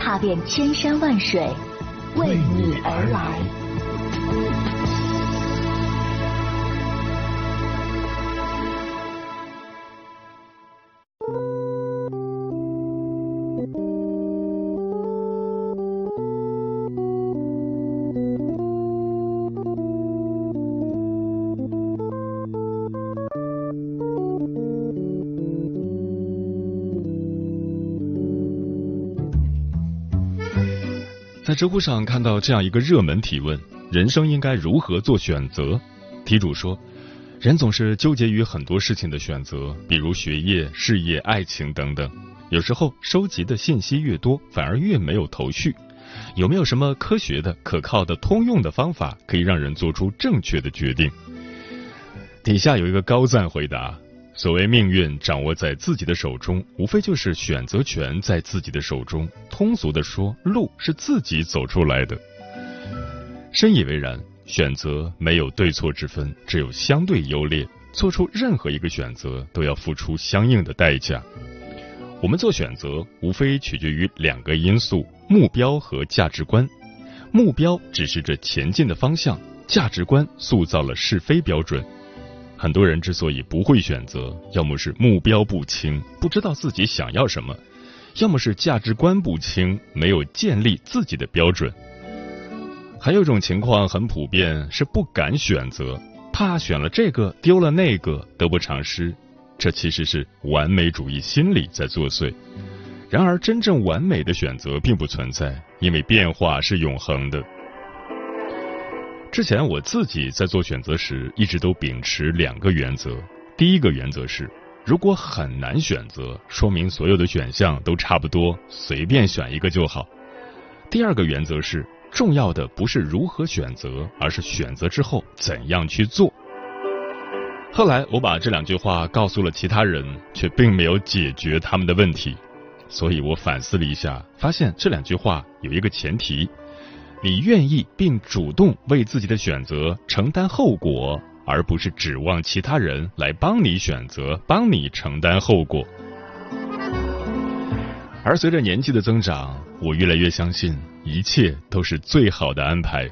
踏遍千山万水，为你而来。在知乎上看到这样一个热门提问：人生应该如何做选择？题主说，人总是纠结于很多事情的选择，比如学业、事业、爱情等等。有时候收集的信息越多，反而越没有头绪。有没有什么科学的、可靠的、通用的方法，可以让人做出正确的决定？底下有一个高赞回答。所谓命运掌握在自己的手中，无非就是选择权在自己的手中。通俗的说，路是自己走出来的。深以为然，选择没有对错之分，只有相对优劣。做出任何一个选择，都要付出相应的代价。我们做选择，无非取决于两个因素：目标和价值观。目标指示着前进的方向，价值观塑造了是非标准。很多人之所以不会选择，要么是目标不清，不知道自己想要什么；要么是价值观不清，没有建立自己的标准。还有一种情况很普遍，是不敢选择，怕选了这个丢了那个，得不偿失。这其实是完美主义心理在作祟。然而，真正完美的选择并不存在，因为变化是永恒的。之前我自己在做选择时，一直都秉持两个原则。第一个原则是，如果很难选择，说明所有的选项都差不多，随便选一个就好。第二个原则是，重要的不是如何选择，而是选择之后怎样去做。后来我把这两句话告诉了其他人，却并没有解决他们的问题，所以我反思了一下，发现这两句话有一个前提。你愿意并主动为自己的选择承担后果，而不是指望其他人来帮你选择、帮你承担后果。而随着年纪的增长，我越来越相信，一切都是最好的安排。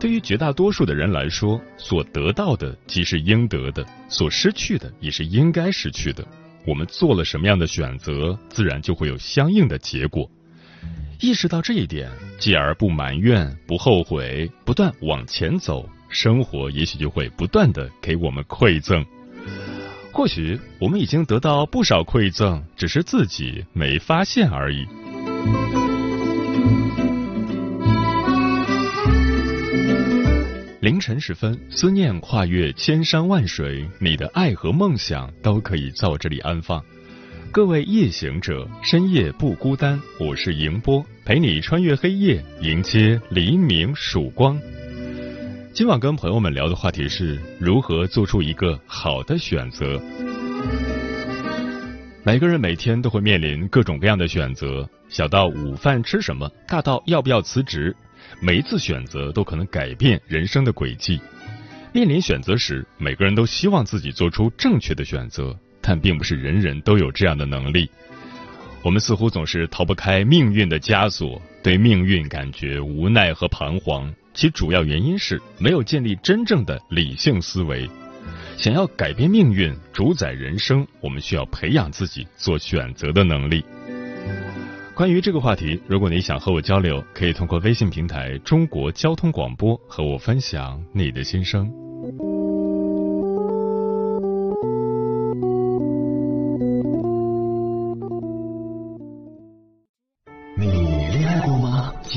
对于绝大多数的人来说，所得到的即是应得的，所失去的也是应该失去的。我们做了什么样的选择，自然就会有相应的结果。意识到这一点，继而不埋怨、不后悔，不断往前走，生活也许就会不断的给我们馈赠。或许我们已经得到不少馈赠，只是自己没发现而已。凌晨时分，思念跨越千山万水，你的爱和梦想都可以在我这里安放。各位夜行者，深夜不孤单。我是迎波，陪你穿越黑夜，迎接黎明曙光。今晚跟朋友们聊的话题是如何做出一个好的选择。每个人每天都会面临各种各样的选择，小到午饭吃什么，大到要不要辞职，每一次选择都可能改变人生的轨迹。面临选择时，每个人都希望自己做出正确的选择。但并不是人人都有这样的能力。我们似乎总是逃不开命运的枷锁，对命运感觉无奈和彷徨。其主要原因是没有建立真正的理性思维。想要改变命运、主宰人生，我们需要培养自己做选择的能力。关于这个话题，如果你想和我交流，可以通过微信平台“中国交通广播”和我分享你的心声。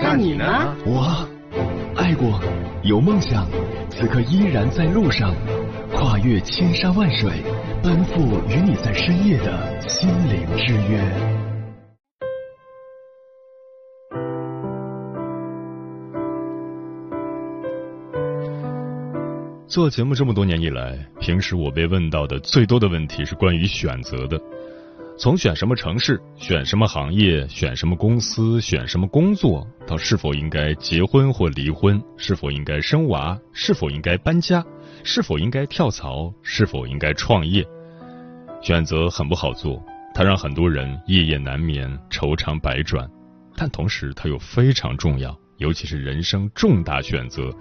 那你呢？我爱过，有梦想，此刻依然在路上，跨越千山万水，奔赴与你在深夜的心灵之约。做节目这么多年以来，平时我被问到的最多的问题是关于选择的。从选什么城市、选什么行业、选什么公司、选什么工作，到是否应该结婚或离婚，是否应该生娃，是否应该搬家，是否应该跳槽，是否应该创业，选择很不好做，它让很多人夜夜难眠、愁肠百转。但同时，它又非常重要，尤其是人生重大选择，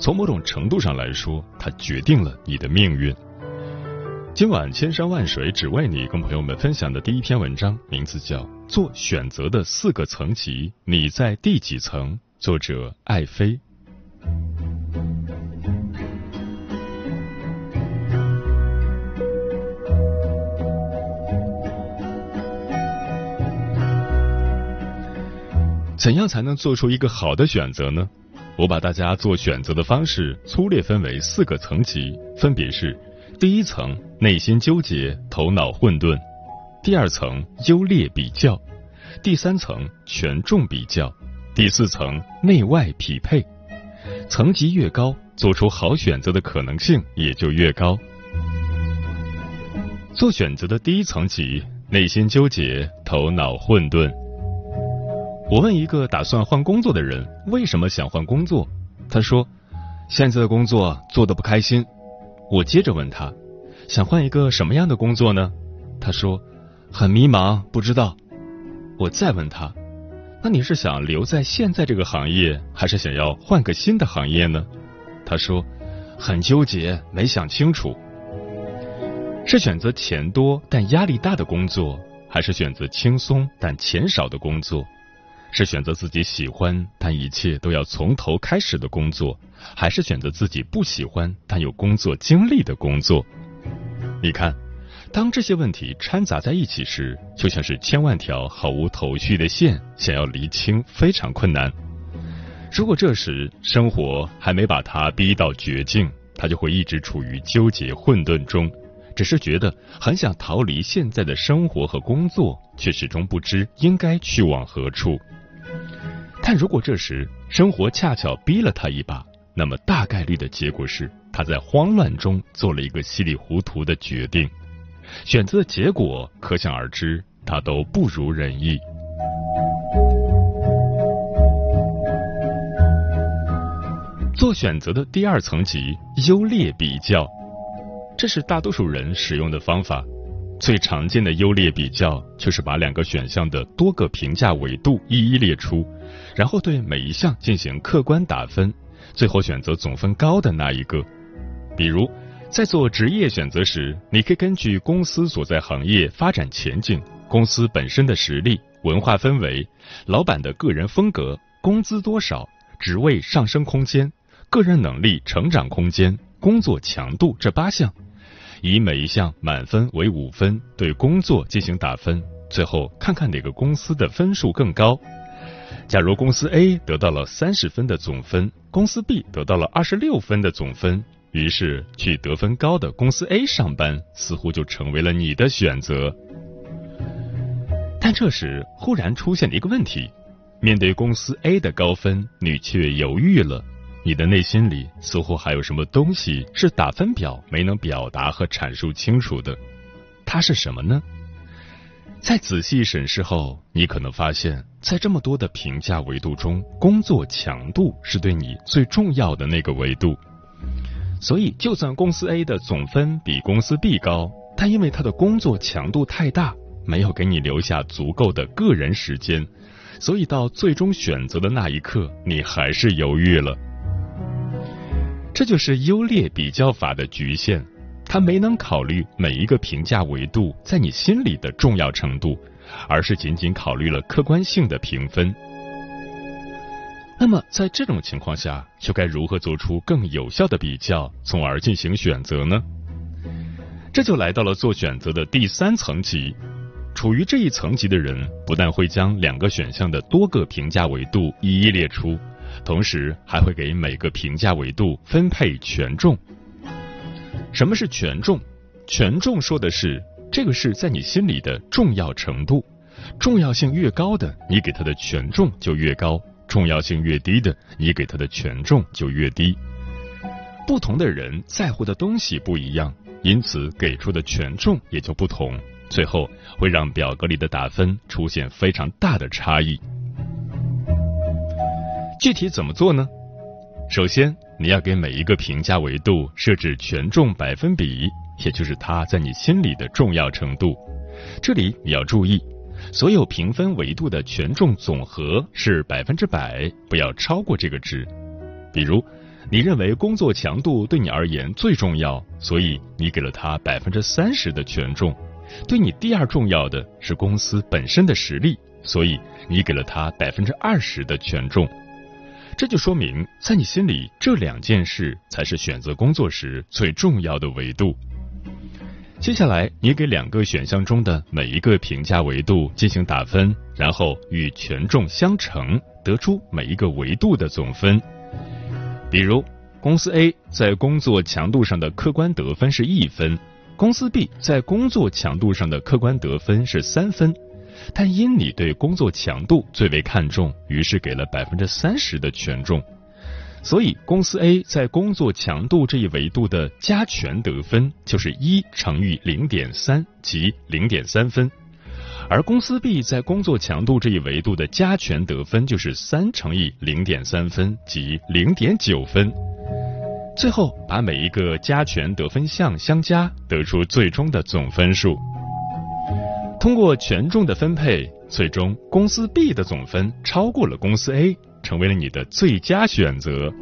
从某种程度上来说，它决定了你的命运。今晚千山万水只为你，跟朋友们分享的第一篇文章，名字叫《做选择的四个层级》，你在第几层？作者艾飞。怎样才能做出一个好的选择呢？我把大家做选择的方式粗略分为四个层级，分别是。第一层内心纠结，头脑混沌；第二层优劣比较；第三层权重比较；第四层内外匹配。层级越高，做出好选择的可能性也就越高。做选择的第一层级，内心纠结，头脑混沌。我问一个打算换工作的人，为什么想换工作？他说：“现在的工作做的不开心。”我接着问他，想换一个什么样的工作呢？他说，很迷茫，不知道。我再问他，那你是想留在现在这个行业，还是想要换个新的行业呢？他说，很纠结，没想清楚。是选择钱多但压力大的工作，还是选择轻松但钱少的工作？是选择自己喜欢但一切都要从头开始的工作，还是选择自己不喜欢但有工作经历的工作？你看，当这些问题掺杂在一起时，就像是千万条毫无头绪的线，想要厘清非常困难。如果这时生活还没把他逼到绝境，他就会一直处于纠结混沌中，只是觉得很想逃离现在的生活和工作，却始终不知应该去往何处。但如果这时生活恰巧逼了他一把，那么大概率的结果是他在慌乱中做了一个稀里糊涂的决定，选择的结果可想而知，他都不如人意。做选择的第二层级优劣比较，这是大多数人使用的方法。最常见的优劣比较就是把两个选项的多个评价维度一一列出。然后对每一项进行客观打分，最后选择总分高的那一个。比如，在做职业选择时，你可以根据公司所在行业发展前景、公司本身的实力、文化氛围、老板的个人风格、工资多少、职位上升空间、个人能力成长空间、工作强度这八项，以每一项满分为五分，对工作进行打分，最后看看哪个公司的分数更高。假如公司 A 得到了三十分的总分，公司 B 得到了二十六分的总分，于是去得分高的公司 A 上班，似乎就成为了你的选择。但这时忽然出现了一个问题：面对公司 A 的高分，你却犹豫了。你的内心里似乎还有什么东西是打分表没能表达和阐述清楚的，它是什么呢？在仔细审视后，你可能发现，在这么多的评价维度中，工作强度是对你最重要的那个维度。所以，就算公司 A 的总分比公司 B 高，但因为他的工作强度太大，没有给你留下足够的个人时间，所以到最终选择的那一刻，你还是犹豫了。这就是优劣比较法的局限，他没能考虑每一个评价维度在你心里的重要程度，而是仅仅考虑了客观性的评分。那么在这种情况下，又该如何做出更有效的比较，从而进行选择呢？这就来到了做选择的第三层级。处于这一层级的人，不但会将两个选项的多个评价维度一一列出，同时还会给每个评价维度分配权重。什么是权重？权重说的是这个事在你心里的重要程度，重要性越高的，你给他的权重就越高；重要性越低的，你给他的权重就越低。不同的人在乎的东西不一样，因此给出的权重也就不同。最后会让表格里的打分出现非常大的差异。具体怎么做呢？首先，你要给每一个评价维度设置权重百分比，也就是它在你心里的重要程度。这里你要注意，所有评分维度的权重总和是百分之百，不要超过这个值。比如，你认为工作强度对你而言最重要，所以你给了它百分之三十的权重。对你第二重要的是公司本身的实力，所以你给了他百分之二十的权重。这就说明，在你心里，这两件事才是选择工作时最重要的维度。接下来，你给两个选项中的每一个评价维度进行打分，然后与权重相乘，得出每一个维度的总分。比如，公司 A 在工作强度上的客观得分是一分。公司 B 在工作强度上的客观得分是三分，但因你对工作强度最为看重，于是给了百分之三十的权重，所以公司 A 在工作强度这一维度的加权得分就是一乘以零点三，即零点三分，而公司 B 在工作强度这一维度的加权得分就是三乘以零点三分，即零点九分。最后把每一个加权得分项相加，得出最终的总分数。通过权重的分配，最终公司 B 的总分超过了公司 A，成为了你的最佳选择。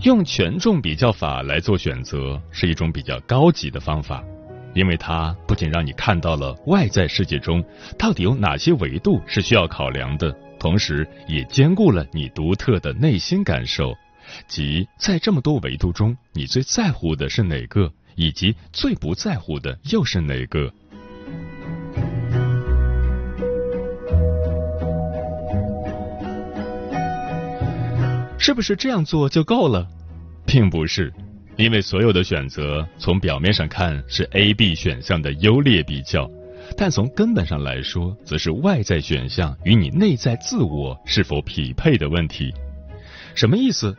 用权重比较法来做选择是一种比较高级的方法，因为它不仅让你看到了外在世界中到底有哪些维度是需要考量的。同时，也兼顾了你独特的内心感受，即在这么多维度中，你最在乎的是哪个，以及最不在乎的又是哪个？是不是这样做就够了？并不是，因为所有的选择从表面上看是 A、B 选项的优劣比较。但从根本上来说，则是外在选项与你内在自我是否匹配的问题。什么意思？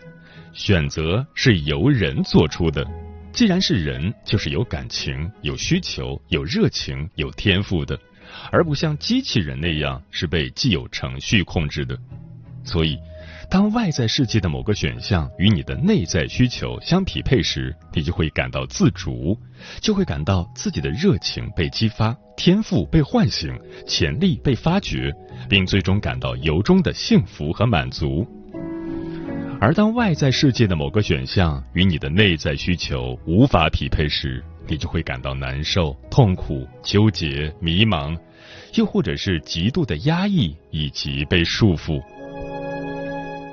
选择是由人做出的，既然是人，就是有感情、有需求、有热情、有天赋的，而不像机器人那样是被既有程序控制的。所以。当外在世界的某个选项与你的内在需求相匹配时，你就会感到自主，就会感到自己的热情被激发，天赋被唤醒，潜力被发掘，并最终感到由衷的幸福和满足。而当外在世界的某个选项与你的内在需求无法匹配时，你就会感到难受、痛苦、纠结、迷茫，又或者是极度的压抑以及被束缚。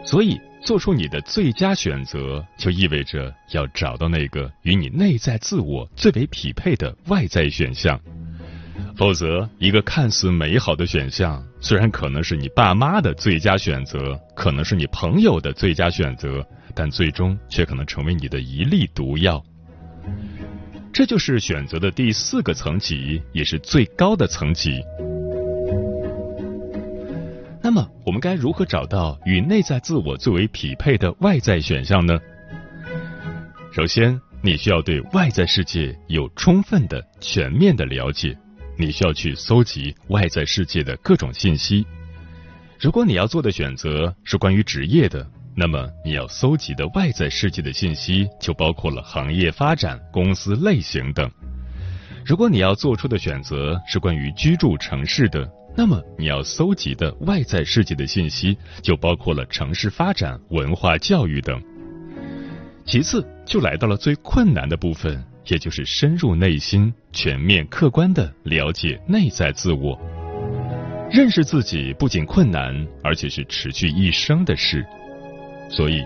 所以，做出你的最佳选择，就意味着要找到那个与你内在自我最为匹配的外在选项。否则，一个看似美好的选项，虽然可能是你爸妈的最佳选择，可能是你朋友的最佳选择，但最终却可能成为你的一粒毒药。这就是选择的第四个层级，也是最高的层级。那么，我们该如何找到与内在自我最为匹配的外在选项呢？首先，你需要对外在世界有充分的、全面的了解。你需要去搜集外在世界的各种信息。如果你要做的选择是关于职业的，那么你要搜集的外在世界的信息就包括了行业发展、公司类型等。如果你要做出的选择是关于居住城市的，那么你要搜集的外在世界的信息就包括了城市发展、文化教育等。其次，就来到了最困难的部分，也就是深入内心、全面客观的了解内在自我。认识自己不仅困难，而且是持续一生的事。所以，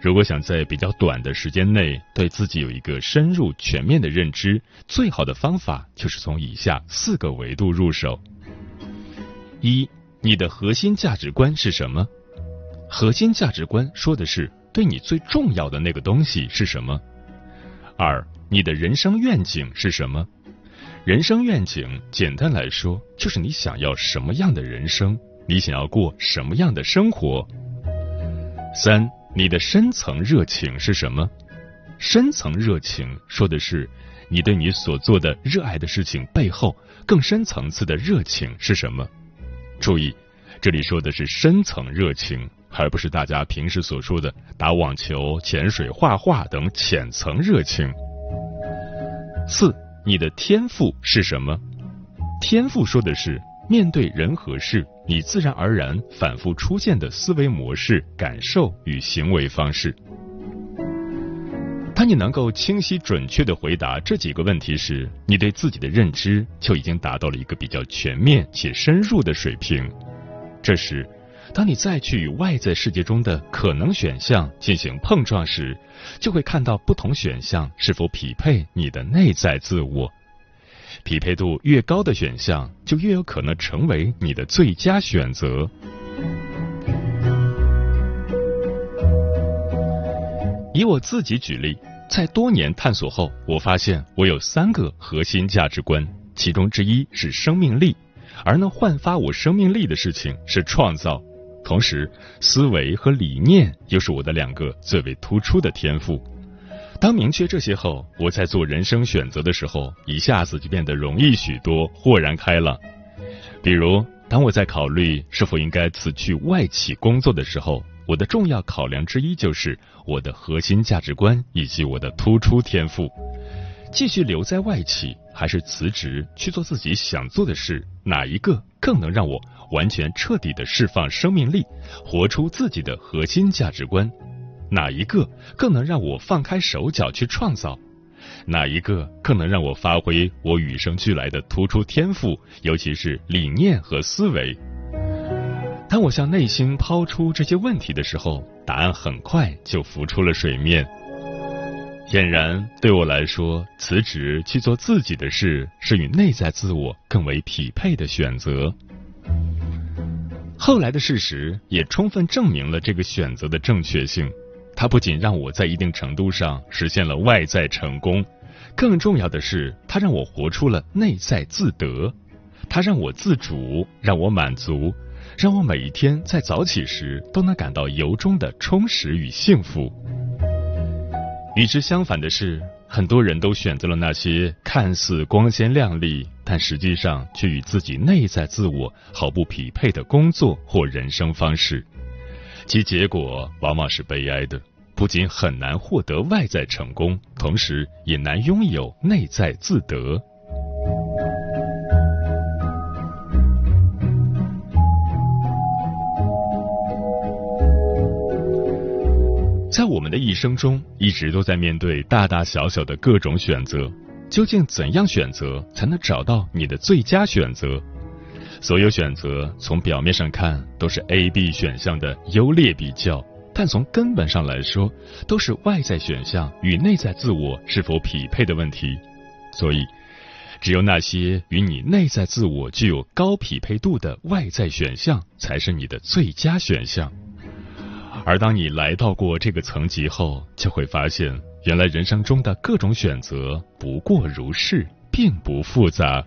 如果想在比较短的时间内对自己有一个深入全面的认知，最好的方法就是从以下四个维度入手：一，你的核心价值观是什么？核心价值观说的是。对你最重要的那个东西是什么？二，你的人生愿景是什么？人生愿景简单来说，就是你想要什么样的人生，你想要过什么样的生活。三，你的深层热情是什么？深层热情说的是你对你所做的热爱的事情背后更深层次的热情是什么？注意，这里说的是深层热情。而不是大家平时所说的打网球、潜水、画画等浅层热情。四，你的天赋是什么？天赋说的是面对人和事，你自然而然反复出现的思维模式、感受与行为方式。当你能够清晰准确的回答这几个问题时，你对自己的认知就已经达到了一个比较全面且深入的水平。这时。当你再去与外在世界中的可能选项进行碰撞时，就会看到不同选项是否匹配你的内在自我。匹配度越高的选项，就越有可能成为你的最佳选择。以我自己举例，在多年探索后，我发现我有三个核心价值观，其中之一是生命力，而能焕发我生命力的事情是创造。同时，思维和理念又是我的两个最为突出的天赋。当明确这些后，我在做人生选择的时候，一下子就变得容易许多，豁然开朗。比如，当我在考虑是否应该辞去外企工作的时候，我的重要考量之一就是我的核心价值观以及我的突出天赋。继续留在外企，还是辞职去做自己想做的事，哪一个更能让我？完全彻底的释放生命力，活出自己的核心价值观，哪一个更能让我放开手脚去创造？哪一个更能让我发挥我与生俱来的突出天赋，尤其是理念和思维？当我向内心抛出这些问题的时候，答案很快就浮出了水面。显然，对我来说，辞职去做自己的事，是与内在自我更为匹配的选择。后来的事实也充分证明了这个选择的正确性。它不仅让我在一定程度上实现了外在成功，更重要的是，它让我活出了内在自得。它让我自主，让我满足，让我每一天在早起时都能感到由衷的充实与幸福。与之相反的是。很多人都选择了那些看似光鲜亮丽，但实际上却与自己内在自我毫不匹配的工作或人生方式，其结果往往是悲哀的。不仅很难获得外在成功，同时也难拥有内在自得。在我们的一生中，一直都在面对大大小小的各种选择。究竟怎样选择才能找到你的最佳选择？所有选择从表面上看都是 A、B 选项的优劣比较，但从根本上来说，都是外在选项与内在自我是否匹配的问题。所以，只有那些与你内在自我具有高匹配度的外在选项，才是你的最佳选项。而当你来到过这个层级后，就会发现，原来人生中的各种选择不过如是，并不复杂。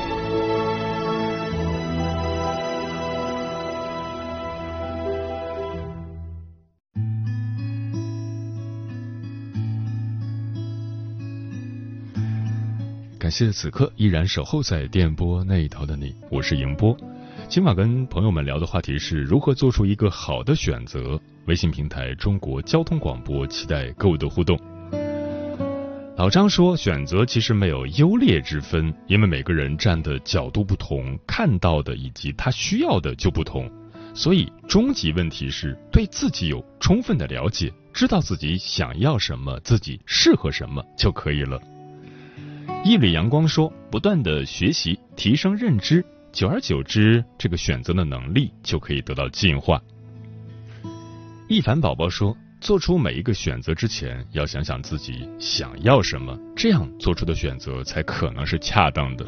谢此刻依然守候在电波那一头的你，我是迎波。今晚跟朋友们聊的话题是如何做出一个好的选择。微信平台中国交通广播，期待各位的互动。老张说，选择其实没有优劣之分，因为每个人站的角度不同，看到的以及他需要的就不同，所以终极问题是对自己有充分的了解，知道自己想要什么，自己适合什么就可以了。一缕阳光说，不断的学习，提升认知。久而久之，这个选择的能力就可以得到进化。一凡宝宝说：“做出每一个选择之前，要想想自己想要什么，这样做出的选择才可能是恰当的。”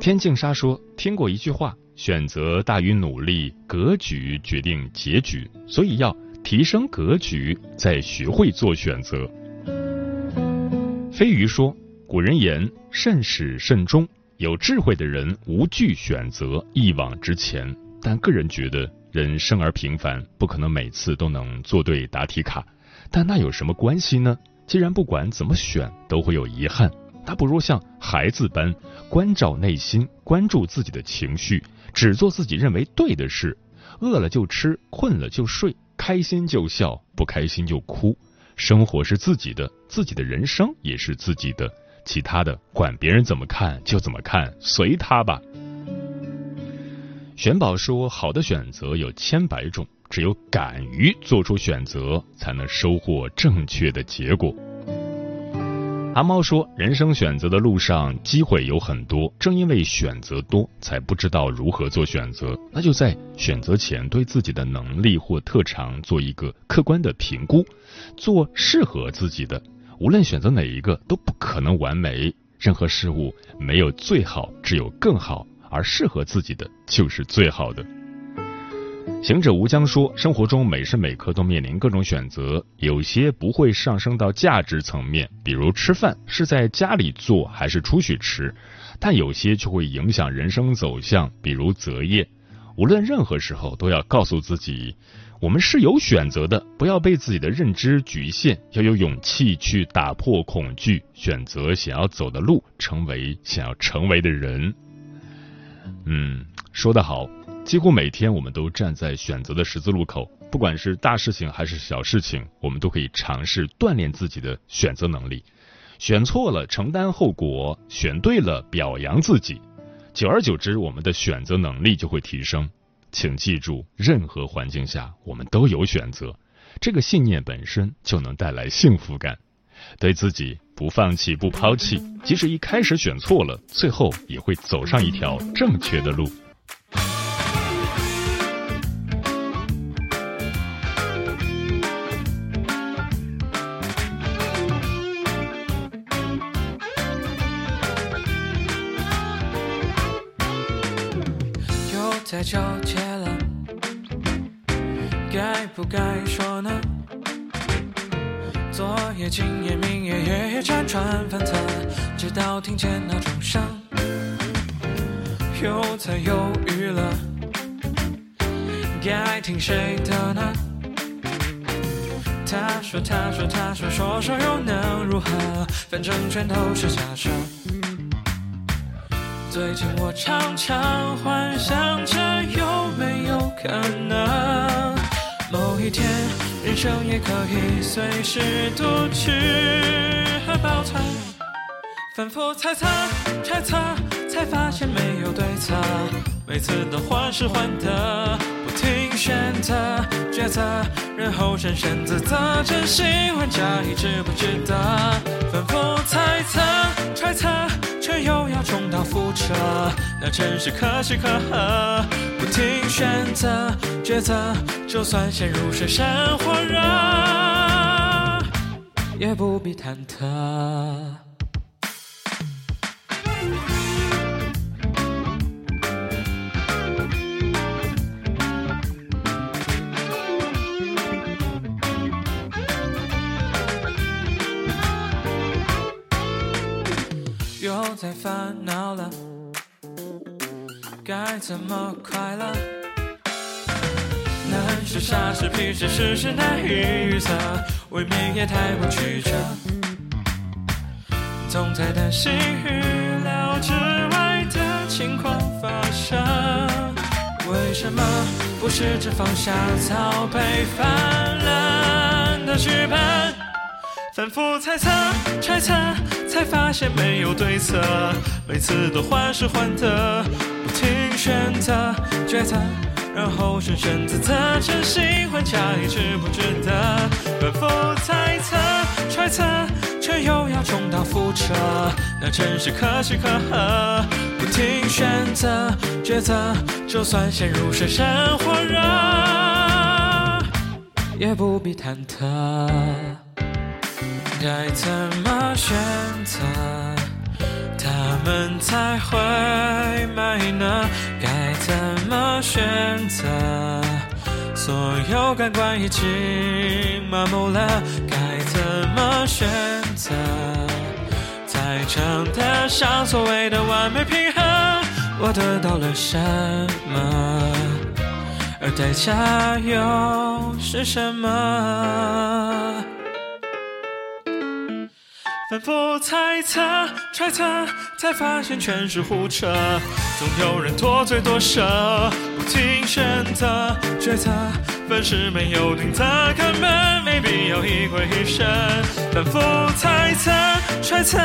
天净沙说：“听过一句话，选择大于努力，格局决定结局，所以要提升格局，再学会做选择。”飞鱼说：“古人言，慎始慎终。”有智慧的人无惧选择，一往直前。但个人觉得，人生而平凡，不可能每次都能做对答题卡。但那有什么关系呢？既然不管怎么选都会有遗憾，那不如像孩子般关照内心，关注自己的情绪，只做自己认为对的事。饿了就吃，困了就睡，开心就笑，不开心就哭。生活是自己的，自己的人生也是自己的。其他的管别人怎么看就怎么看，随他吧。玄宝说：“好的选择有千百种，只有敢于做出选择，才能收获正确的结果。”阿猫说：“人生选择的路上，机会有很多，正因为选择多，才不知道如何做选择。那就在选择前，对自己的能力或特长做一个客观的评估，做适合自己的。”无论选择哪一个，都不可能完美。任何事物没有最好，只有更好，而适合自己的就是最好的。行者无疆说，生活中每时每刻都面临各种选择，有些不会上升到价值层面，比如吃饭是在家里做还是出去吃，但有些却会影响人生走向，比如择业。无论任何时候，都要告诉自己。我们是有选择的，不要被自己的认知局限，要有勇气去打破恐惧，选择想要走的路，成为想要成为的人。嗯，说得好，几乎每天我们都站在选择的十字路口，不管是大事情还是小事情，我们都可以尝试锻炼自己的选择能力。选错了承担后果，选对了表扬自己，久而久之，我们的选择能力就会提升。请记住，任何环境下我们都有选择，这个信念本身就能带来幸福感。对自己不放弃、不抛弃，即使一开始选错了，最后也会走上一条正确的路。纠结了，该不该说呢？昨夜、今夜、明夜，夜夜辗转反侧，直到听见闹钟响，又在犹豫了，该听谁的呢？他说，他说，他说，说说又能如何？反正全都是假设。最近我常常幻想着有没有可能，某一天人生也可以随时独去和保存，反复猜测揣测，才发现没有对策，每次都患失患得，不停选择抉择，然后深深自责，真心换假意值不值得？反复猜测揣测。却又要重蹈覆辙，那真是可喜可贺。不停选择抉择，就算陷入水深火热，也不必忐忑。太烦恼了，该怎么快乐？难是傻是皮是事难预测，未免也太过曲折。总在担心预料之外的情况发生，为什么不试着放下早被翻烂的剧本？反复猜测、揣测，才发现没有对策，每次都患失患得，不停选择抉择，然后深深自责，真心换假意，值不值得？反复猜测、揣测，却又要重蹈覆辙，那真是可喜可贺。不停选择抉择，就算陷入水深火热，也不必忐忑。该怎么选择，他们才会买呢？该怎么选择，所有感官已经麻木了。该怎么选择，才称得上所谓的完美平衡？我得到了什么，而代价又是什么？反复猜测、揣测，才发现全是胡扯。总有人多嘴多舌，不停选择抉择，凡事没有定则，根本没必要一鬼一神。反复猜测、揣测，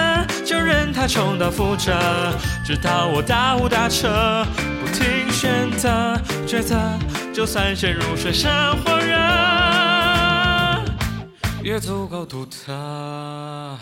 就任它重蹈覆辙，直到我大雾大彻。不停选择抉择，就算陷入水深火热，也足够独特。